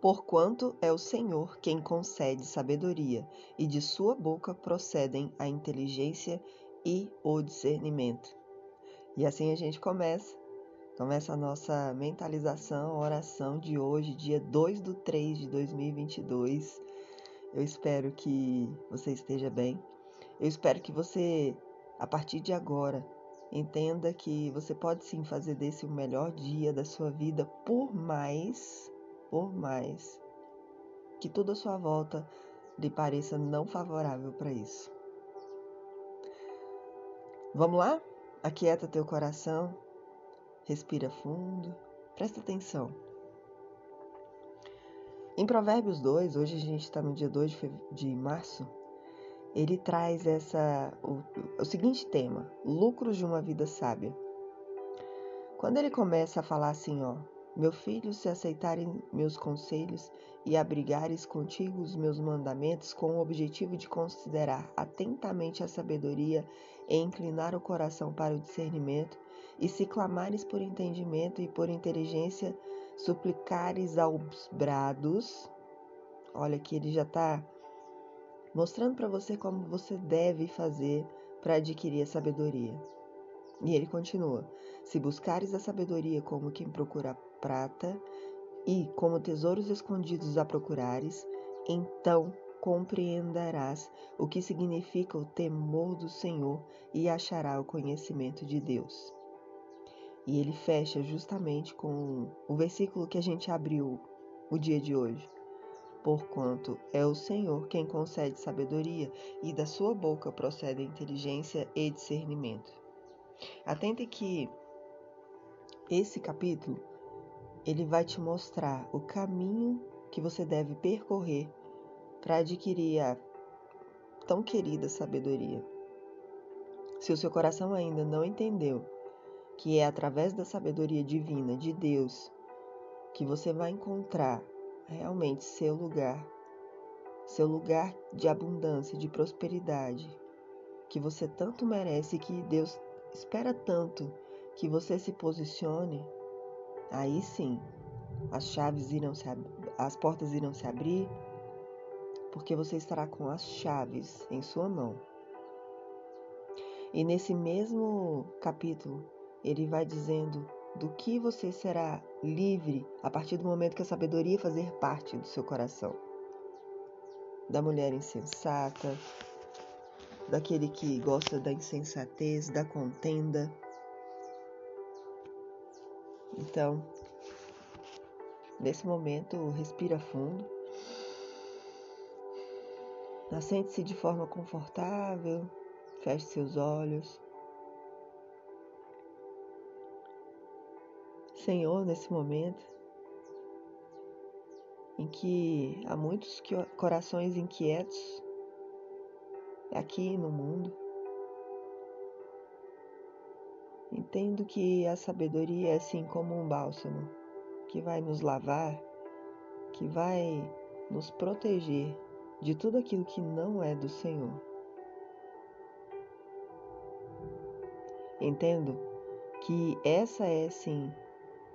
Porquanto é o Senhor quem concede sabedoria, e de sua boca procedem a inteligência e o discernimento. E assim a gente começa, começa a nossa mentalização, oração de hoje, dia 2 do 3 de 2022. Eu espero que você esteja bem. Eu espero que você, a partir de agora, entenda que você pode sim fazer desse o melhor dia da sua vida, por mais, por mais que tudo à sua volta lhe pareça não favorável para isso. Vamos lá? Aquieta teu coração, respira fundo, presta atenção. Em Provérbios 2, hoje a gente está no dia 2 de, março, ele traz essa, o, o seguinte tema: lucros de uma vida sábia. Quando ele começa a falar assim, ó, meu filho, se aceitarem meus conselhos e abrigares contigo os meus mandamentos com o objetivo de considerar atentamente a sabedoria e inclinar o coração para o discernimento, e se clamares por entendimento e por inteligência, suplicares aos brados, olha que ele já está mostrando para você como você deve fazer para adquirir a sabedoria. E ele continua: Se buscares a sabedoria como quem procura prata e como tesouros escondidos a procurares, então compreenderás o que significa o temor do Senhor e achará o conhecimento de Deus. E ele fecha justamente com o versículo que a gente abriu o dia de hoje. Porquanto é o Senhor quem concede sabedoria, e da sua boca procede inteligência e discernimento. Atente que esse capítulo ele vai te mostrar o caminho que você deve percorrer para adquirir a tão querida sabedoria. Se o seu coração ainda não entendeu que é através da sabedoria divina de Deus que você vai encontrar realmente seu lugar, seu lugar de abundância, de prosperidade, que você tanto merece, que Deus espera tanto que você se posicione, aí sim as chaves irão se as portas irão se abrir porque você estará com as chaves em sua mão. E nesse mesmo capítulo, ele vai dizendo do que você será livre a partir do momento que a sabedoria fazer parte do seu coração. Da mulher insensata, daquele que gosta da insensatez, da contenda. Então, nesse momento, respira fundo Assente-se de forma confortável, feche seus olhos. Senhor, nesse momento em que há muitos corações inquietos aqui no mundo, entendo que a sabedoria é assim como um bálsamo que vai nos lavar, que vai nos proteger de tudo aquilo que não é do Senhor. Entendo que essa é sim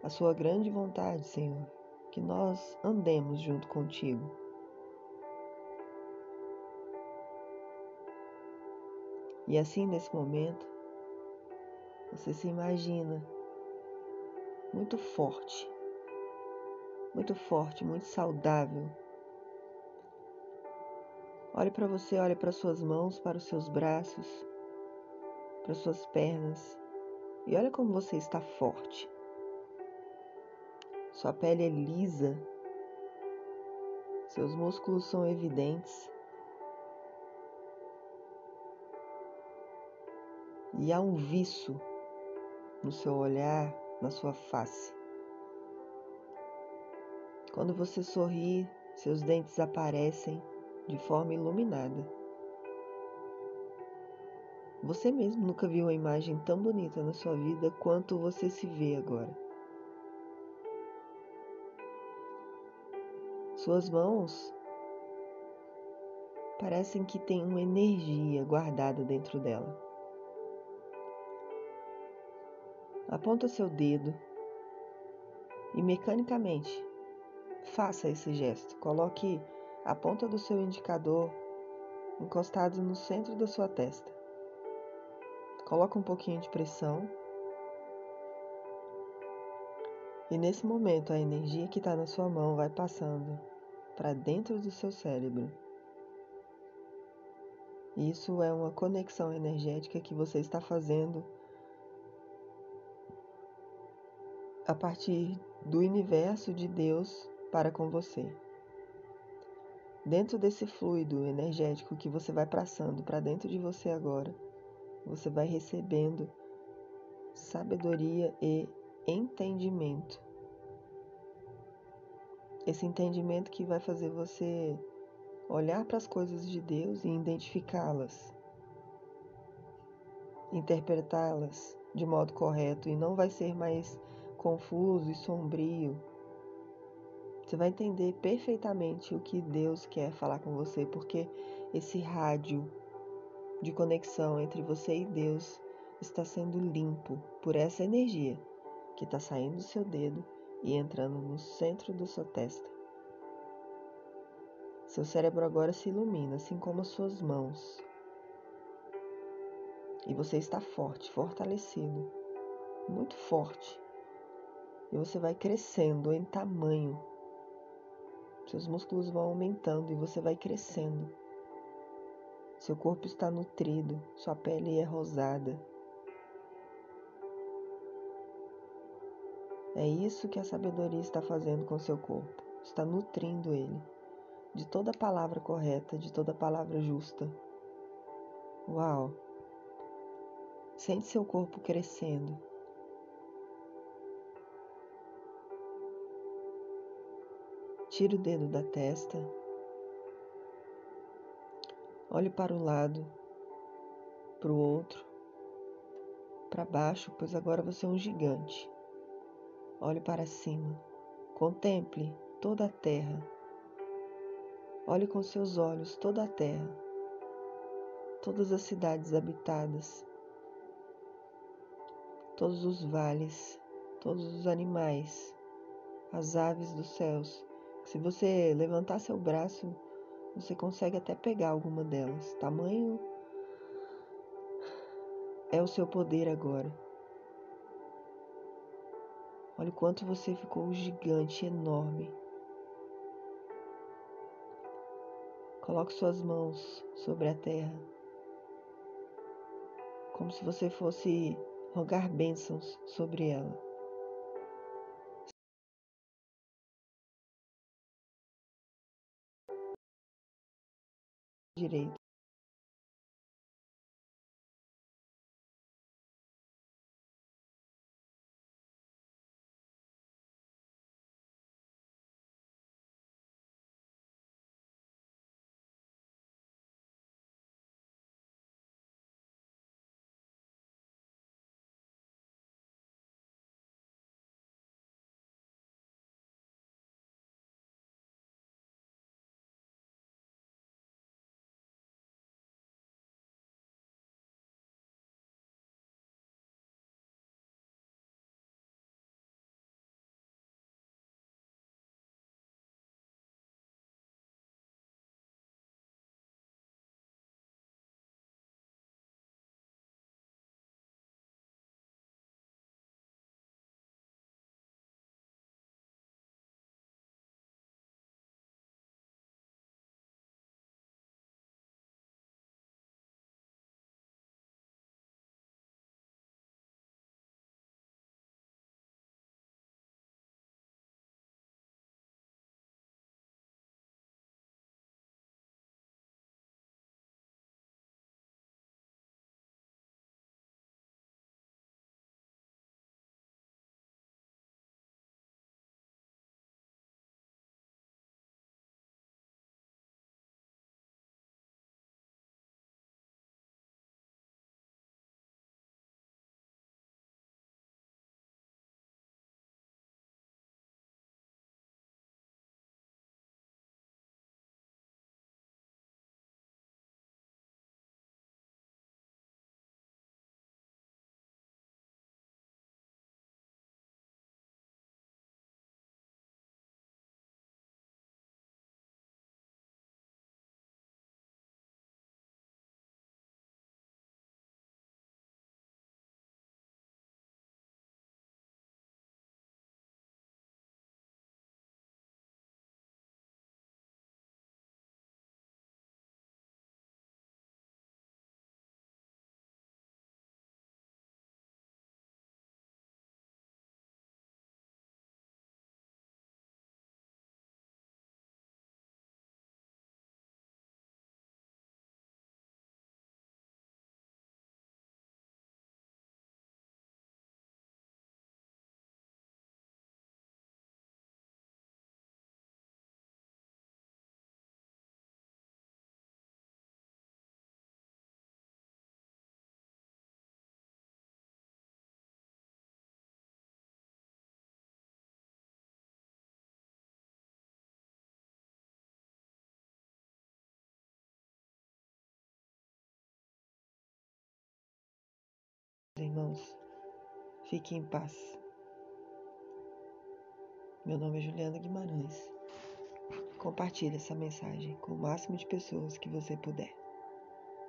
a sua grande vontade, Senhor, que nós andemos junto contigo. E assim, nesse momento, você se imagina muito forte, muito forte, muito saudável Olhe para você, olhe para suas mãos, para os seus braços, para suas pernas e olha como você está forte. Sua pele é lisa, seus músculos são evidentes. E há um viço no seu olhar, na sua face. Quando você sorri, seus dentes aparecem de forma iluminada. Você mesmo nunca viu uma imagem tão bonita na sua vida quanto você se vê agora. Suas mãos parecem que têm uma energia guardada dentro dela. Aponta seu dedo e mecanicamente faça esse gesto. Coloque a ponta do seu indicador encostado no centro da sua testa. Coloque um pouquinho de pressão. E nesse momento a energia que está na sua mão vai passando para dentro do seu cérebro. Isso é uma conexão energética que você está fazendo a partir do universo de Deus para com você. Dentro desse fluido energético que você vai passando para dentro de você agora, você vai recebendo sabedoria e entendimento. Esse entendimento que vai fazer você olhar para as coisas de Deus e identificá-las, interpretá-las de modo correto e não vai ser mais confuso e sombrio. Você vai entender perfeitamente o que Deus quer falar com você, porque esse rádio de conexão entre você e Deus está sendo limpo por essa energia que está saindo do seu dedo e entrando no centro da sua testa. Seu cérebro agora se ilumina, assim como as suas mãos. E você está forte, fortalecido, muito forte. E você vai crescendo em tamanho. Seus músculos vão aumentando e você vai crescendo. Seu corpo está nutrido, sua pele é rosada. É isso que a sabedoria está fazendo com seu corpo, está nutrindo ele de toda palavra correta, de toda palavra justa. Uau! Sente seu corpo crescendo. Tire o dedo da testa. Olhe para o lado, para o outro, para baixo, pois agora você é um gigante. Olhe para cima. Contemple toda a terra Olhe com seus olhos toda a terra, todas as cidades habitadas, todos os vales, todos os animais, as aves dos céus. Se você levantar seu braço, você consegue até pegar alguma delas. Tamanho é o seu poder agora. Olha o quanto você ficou gigante, enorme. Coloque suas mãos sobre a terra, como se você fosse rogar bênçãos sobre ela. Direito. Fique em paz. Meu nome é Juliana Guimarães. Compartilhe essa mensagem com o máximo de pessoas que você puder.